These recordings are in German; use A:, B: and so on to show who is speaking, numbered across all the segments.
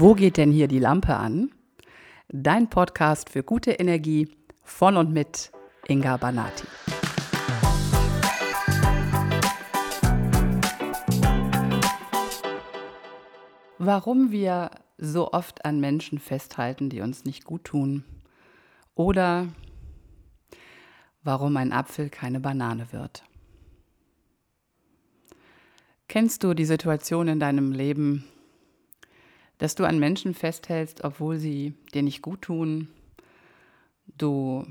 A: Wo geht denn hier die Lampe an? Dein Podcast für gute Energie von und mit Inga Banati. Warum wir so oft an Menschen festhalten, die uns nicht gut tun. Oder warum ein Apfel keine Banane wird. Kennst du die Situation in deinem Leben, dass du an Menschen festhältst, obwohl sie dir nicht gut tun, du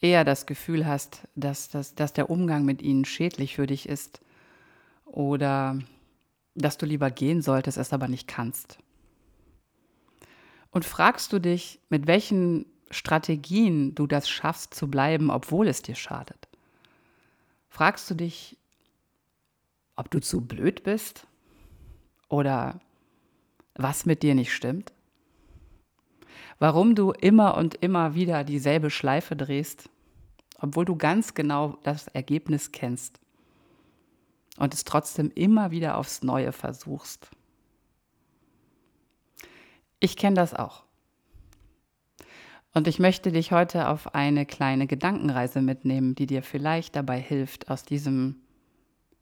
A: eher das Gefühl hast, dass, dass, dass der Umgang mit ihnen schädlich für dich ist oder dass du lieber gehen solltest, es aber nicht kannst. Und fragst du dich, mit welchen Strategien du das schaffst zu bleiben, obwohl es dir schadet? Fragst du dich, ob du zu blöd bist oder was mit dir nicht stimmt? Warum du immer und immer wieder dieselbe Schleife drehst, obwohl du ganz genau das Ergebnis kennst und es trotzdem immer wieder aufs Neue versuchst. Ich kenne das auch. Und ich möchte dich heute auf eine kleine Gedankenreise mitnehmen, die dir vielleicht dabei hilft, aus diesem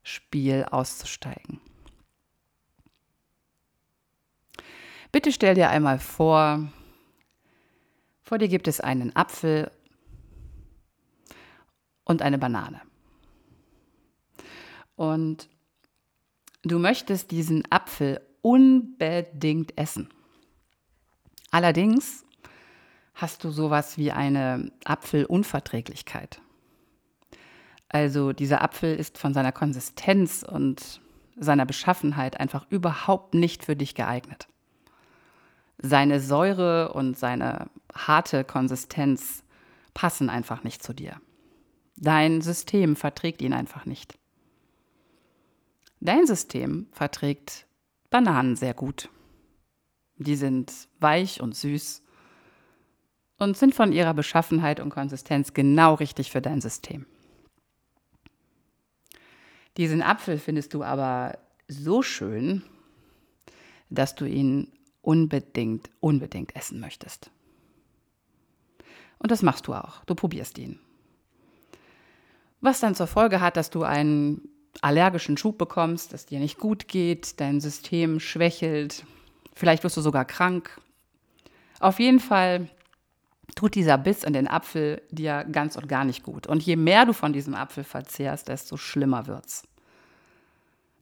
A: Spiel auszusteigen. Bitte stell dir einmal vor, vor dir gibt es einen Apfel und eine Banane. Und du möchtest diesen Apfel unbedingt essen. Allerdings hast du sowas wie eine Apfelunverträglichkeit. Also dieser Apfel ist von seiner Konsistenz und seiner Beschaffenheit einfach überhaupt nicht für dich geeignet. Seine Säure und seine harte Konsistenz passen einfach nicht zu dir. Dein System verträgt ihn einfach nicht. Dein System verträgt Bananen sehr gut. Die sind weich und süß und sind von ihrer Beschaffenheit und Konsistenz genau richtig für dein System. Diesen Apfel findest du aber so schön, dass du ihn unbedingt, unbedingt essen möchtest. Und das machst du auch. Du probierst ihn. Was dann zur Folge hat, dass du einen allergischen Schub bekommst, dass dir nicht gut geht, dein System schwächelt, vielleicht wirst du sogar krank. Auf jeden Fall tut dieser Biss in den Apfel dir ganz und gar nicht gut. Und je mehr du von diesem Apfel verzehrst, desto schlimmer wird's.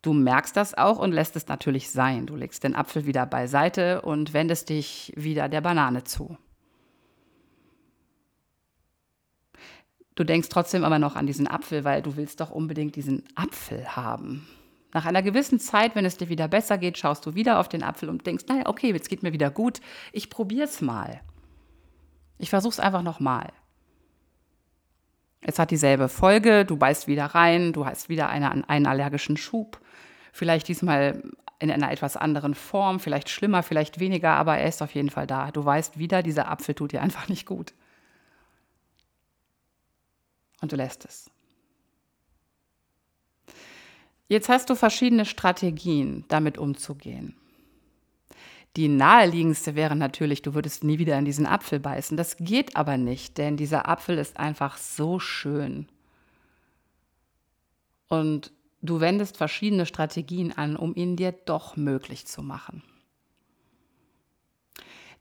A: Du merkst das auch und lässt es natürlich sein. Du legst den Apfel wieder beiseite und wendest dich wieder der Banane zu. Du denkst trotzdem aber noch an diesen Apfel, weil du willst doch unbedingt diesen Apfel haben. Nach einer gewissen Zeit, wenn es dir wieder besser geht, schaust du wieder auf den Apfel und denkst, naja, okay, jetzt geht mir wieder gut, ich probier's mal. Ich versuch's einfach nochmal. Es hat dieselbe Folge, du beißt wieder rein, du hast wieder eine, einen allergischen Schub. Vielleicht diesmal in einer etwas anderen Form, vielleicht schlimmer, vielleicht weniger, aber er ist auf jeden Fall da. Du weißt wieder, dieser Apfel tut dir einfach nicht gut. Und du lässt es. Jetzt hast du verschiedene Strategien, damit umzugehen. Die naheliegendste wäre natürlich, du würdest nie wieder in diesen Apfel beißen. Das geht aber nicht, denn dieser Apfel ist einfach so schön. Und du wendest verschiedene Strategien an, um ihn dir doch möglich zu machen.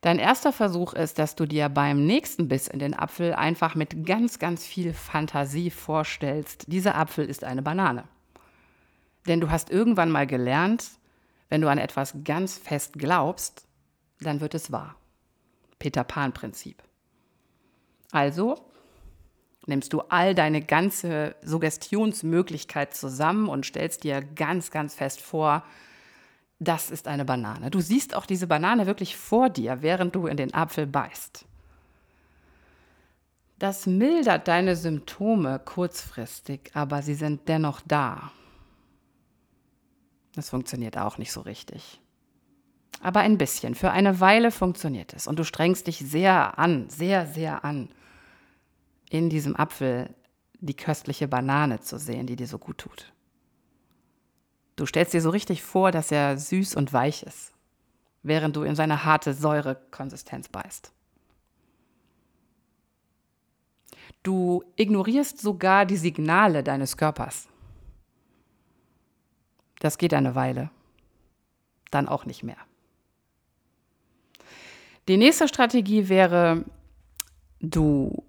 A: Dein erster Versuch ist, dass du dir beim nächsten Biss in den Apfel einfach mit ganz, ganz viel Fantasie vorstellst, dieser Apfel ist eine Banane. Denn du hast irgendwann mal gelernt, wenn du an etwas ganz fest glaubst, dann wird es wahr. Peter Pan-Prinzip. Also nimmst du all deine ganze Suggestionsmöglichkeit zusammen und stellst dir ganz, ganz fest vor, das ist eine Banane. Du siehst auch diese Banane wirklich vor dir, während du in den Apfel beißt. Das mildert deine Symptome kurzfristig, aber sie sind dennoch da. Das funktioniert auch nicht so richtig. Aber ein bisschen. Für eine Weile funktioniert es. Und du strengst dich sehr an, sehr, sehr an in diesem Apfel die köstliche Banane zu sehen, die dir so gut tut. Du stellst dir so richtig vor, dass er süß und weich ist. während du in seine harte Säurekonsistenz beißt. Du ignorierst sogar die Signale deines Körpers. Das geht eine Weile, dann auch nicht mehr. Die nächste Strategie wäre, du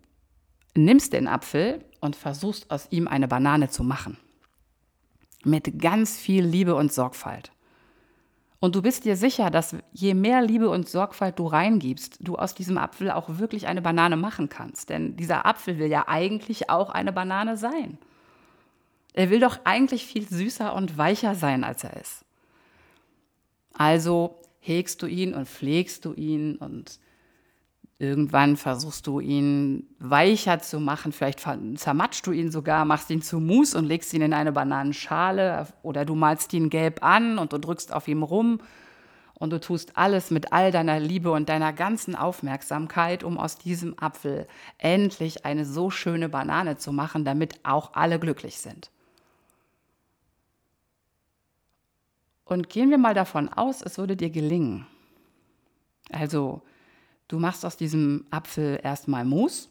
A: nimmst den Apfel und versuchst aus ihm eine Banane zu machen. Mit ganz viel Liebe und Sorgfalt. Und du bist dir sicher, dass je mehr Liebe und Sorgfalt du reingibst, du aus diesem Apfel auch wirklich eine Banane machen kannst. Denn dieser Apfel will ja eigentlich auch eine Banane sein. Er will doch eigentlich viel süßer und weicher sein, als er ist. Also hegst du ihn und pflegst du ihn und irgendwann versuchst du ihn weicher zu machen. Vielleicht zermatschst du ihn sogar, machst ihn zu Mousse und legst ihn in eine Bananenschale oder du malst ihn gelb an und du drückst auf ihm rum und du tust alles mit all deiner Liebe und deiner ganzen Aufmerksamkeit, um aus diesem Apfel endlich eine so schöne Banane zu machen, damit auch alle glücklich sind. Und gehen wir mal davon aus, es würde dir gelingen. Also, du machst aus diesem Apfel erstmal Mus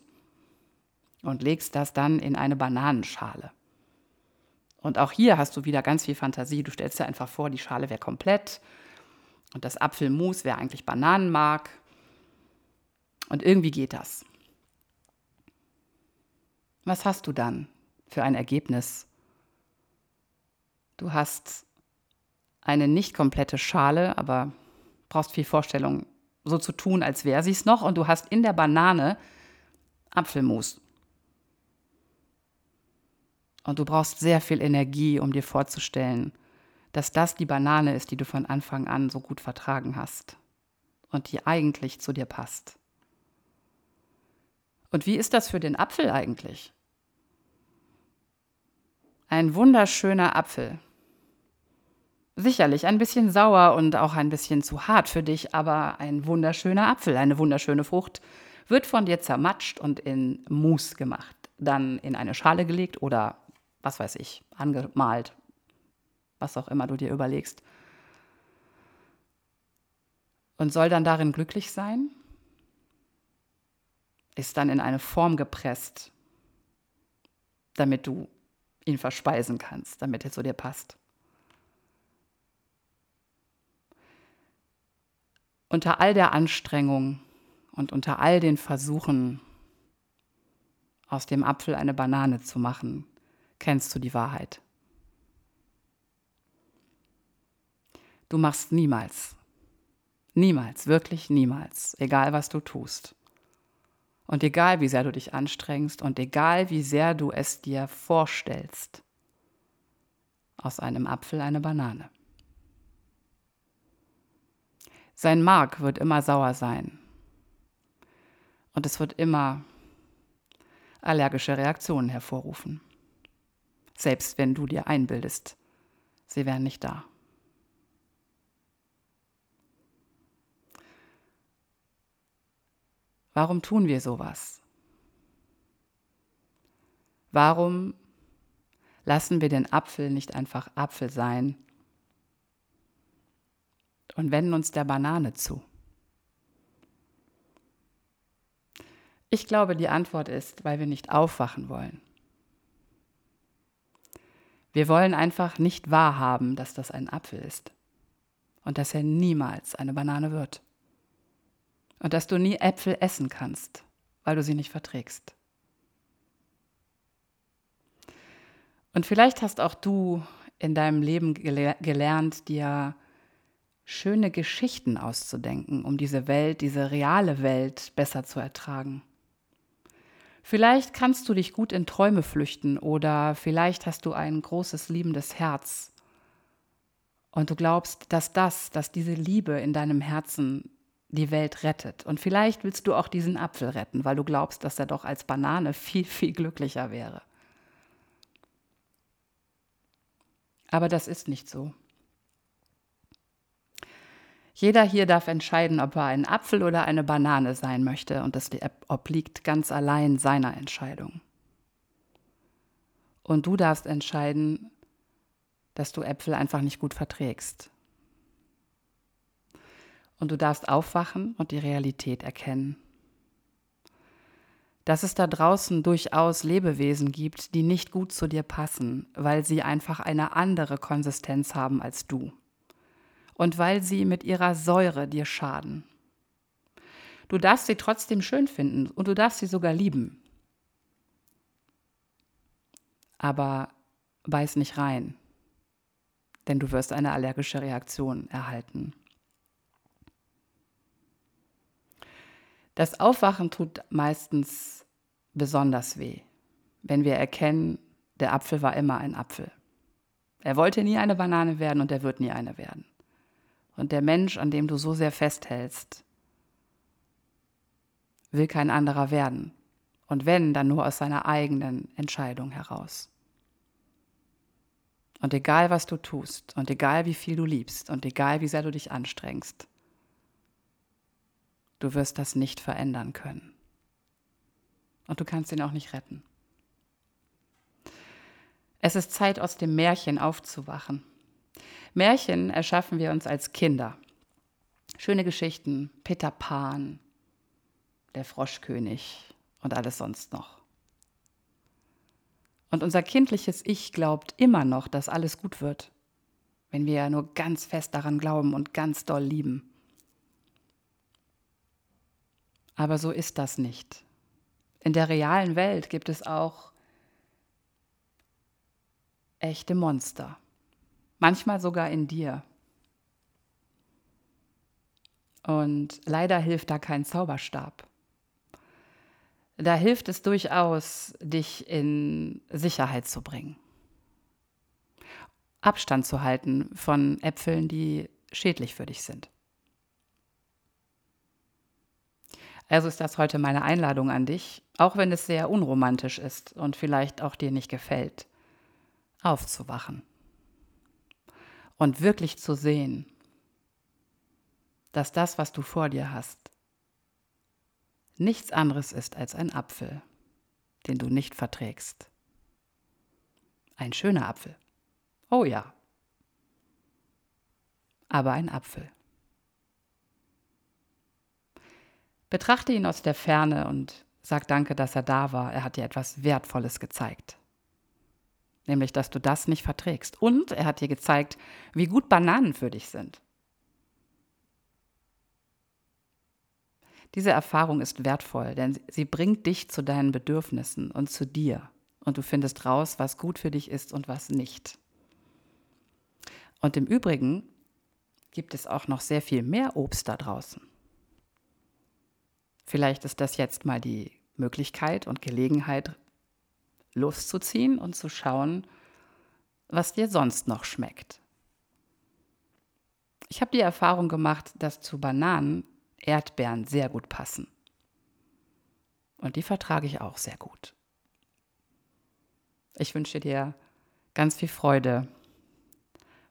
A: und legst das dann in eine Bananenschale. Und auch hier hast du wieder ganz viel Fantasie. Du stellst dir einfach vor, die Schale wäre komplett und das Apfelmus wäre eigentlich Bananenmark. Und irgendwie geht das. Was hast du dann für ein Ergebnis? Du hast eine nicht komplette Schale, aber brauchst viel Vorstellung, so zu tun, als wäre sie es noch. Und du hast in der Banane Apfelmus. Und du brauchst sehr viel Energie, um dir vorzustellen, dass das die Banane ist, die du von Anfang an so gut vertragen hast und die eigentlich zu dir passt. Und wie ist das für den Apfel eigentlich? Ein wunderschöner Apfel, Sicherlich ein bisschen sauer und auch ein bisschen zu hart für dich, aber ein wunderschöner Apfel, eine wunderschöne Frucht, wird von dir zermatscht und in Mousse gemacht, dann in eine Schale gelegt oder was weiß ich, angemalt, was auch immer du dir überlegst. Und soll dann darin glücklich sein? Ist dann in eine Form gepresst, damit du ihn verspeisen kannst, damit er zu dir passt. Unter all der Anstrengung und unter all den Versuchen, aus dem Apfel eine Banane zu machen, kennst du die Wahrheit. Du machst niemals, niemals, wirklich niemals, egal was du tust. Und egal wie sehr du dich anstrengst und egal wie sehr du es dir vorstellst, aus einem Apfel eine Banane. Sein Mark wird immer sauer sein. Und es wird immer allergische Reaktionen hervorrufen. Selbst wenn du dir einbildest, sie wären nicht da. Warum tun wir sowas? Warum lassen wir den Apfel nicht einfach Apfel sein und wenden uns der Banane zu? Ich glaube, die Antwort ist, weil wir nicht aufwachen wollen. Wir wollen einfach nicht wahrhaben, dass das ein Apfel ist und dass er niemals eine Banane wird. Und dass du nie Äpfel essen kannst, weil du sie nicht verträgst. Und vielleicht hast auch du in deinem Leben gelernt, dir schöne Geschichten auszudenken, um diese Welt, diese reale Welt besser zu ertragen. Vielleicht kannst du dich gut in Träume flüchten oder vielleicht hast du ein großes liebendes Herz und du glaubst, dass das, dass diese Liebe in deinem Herzen die Welt rettet. Und vielleicht willst du auch diesen Apfel retten, weil du glaubst, dass er doch als Banane viel, viel glücklicher wäre. Aber das ist nicht so. Jeder hier darf entscheiden, ob er ein Apfel oder eine Banane sein möchte und das obliegt ganz allein seiner Entscheidung. Und du darfst entscheiden, dass du Äpfel einfach nicht gut verträgst. Und du darfst aufwachen und die Realität erkennen. Dass es da draußen durchaus Lebewesen gibt, die nicht gut zu dir passen, weil sie einfach eine andere Konsistenz haben als du. Und weil sie mit ihrer Säure dir schaden. Du darfst sie trotzdem schön finden und du darfst sie sogar lieben. Aber beiß nicht rein, denn du wirst eine allergische Reaktion erhalten. Das Aufwachen tut meistens besonders weh, wenn wir erkennen, der Apfel war immer ein Apfel. Er wollte nie eine Banane werden und er wird nie eine werden. Und der Mensch, an dem du so sehr festhältst, will kein anderer werden. Und wenn, dann nur aus seiner eigenen Entscheidung heraus. Und egal, was du tust, und egal, wie viel du liebst, und egal, wie sehr du dich anstrengst, du wirst das nicht verändern können. Und du kannst ihn auch nicht retten. Es ist Zeit, aus dem Märchen aufzuwachen. Märchen erschaffen wir uns als Kinder. Schöne Geschichten, Peter Pan, der Froschkönig und alles sonst noch. Und unser kindliches Ich glaubt immer noch, dass alles gut wird, wenn wir ja nur ganz fest daran glauben und ganz doll lieben. Aber so ist das nicht. In der realen Welt gibt es auch echte Monster. Manchmal sogar in dir. Und leider hilft da kein Zauberstab da hilft es durchaus, dich in Sicherheit zu bringen. Abstand zu halten von Äpfeln, die schädlich für dich sind. Also ist das heute meine Einladung an dich, auch wenn es sehr unromantisch ist und vielleicht auch dir nicht gefällt, aufzuwachen und wirklich zu sehen, dass das, was du vor dir hast, nichts anderes ist als ein Apfel, den du nicht verträgst. Ein schöner Apfel. Oh ja. Aber ein Apfel. Betrachte ihn aus der Ferne und sag danke, dass er da war. Er hat dir etwas Wertvolles gezeigt. Nämlich, dass du das nicht verträgst. Und er hat dir gezeigt, wie gut Bananen für dich sind. Diese Erfahrung ist wertvoll, denn sie bringt dich zu deinen Bedürfnissen und zu dir. Und du findest raus, was gut für dich ist und was nicht. Und im Übrigen gibt es auch noch sehr viel mehr Obst da draußen. Vielleicht ist das jetzt mal die Möglichkeit und Gelegenheit, loszuziehen und zu schauen, was dir sonst noch schmeckt. Ich habe die Erfahrung gemacht, dass zu Bananen Erdbeeren sehr gut passen. Und die vertrage ich auch sehr gut. Ich wünsche dir ganz viel Freude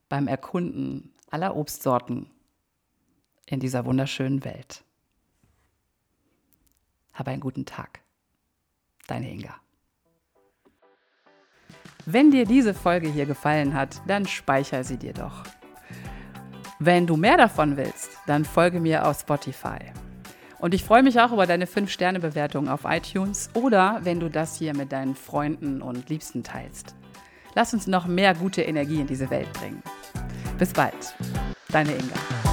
A: beim Erkunden aller Obstsorten in dieser wunderschönen Welt. Habe einen guten Tag. Deine Inga. Wenn dir diese Folge hier gefallen hat, dann speichere sie dir doch. Wenn du mehr davon willst, dann folge mir auf Spotify. Und ich freue mich auch über deine 5-Sterne-Bewertung auf iTunes oder wenn du das hier mit deinen Freunden und Liebsten teilst. Lass uns noch mehr gute Energie in diese Welt bringen. Bis bald, deine Inga.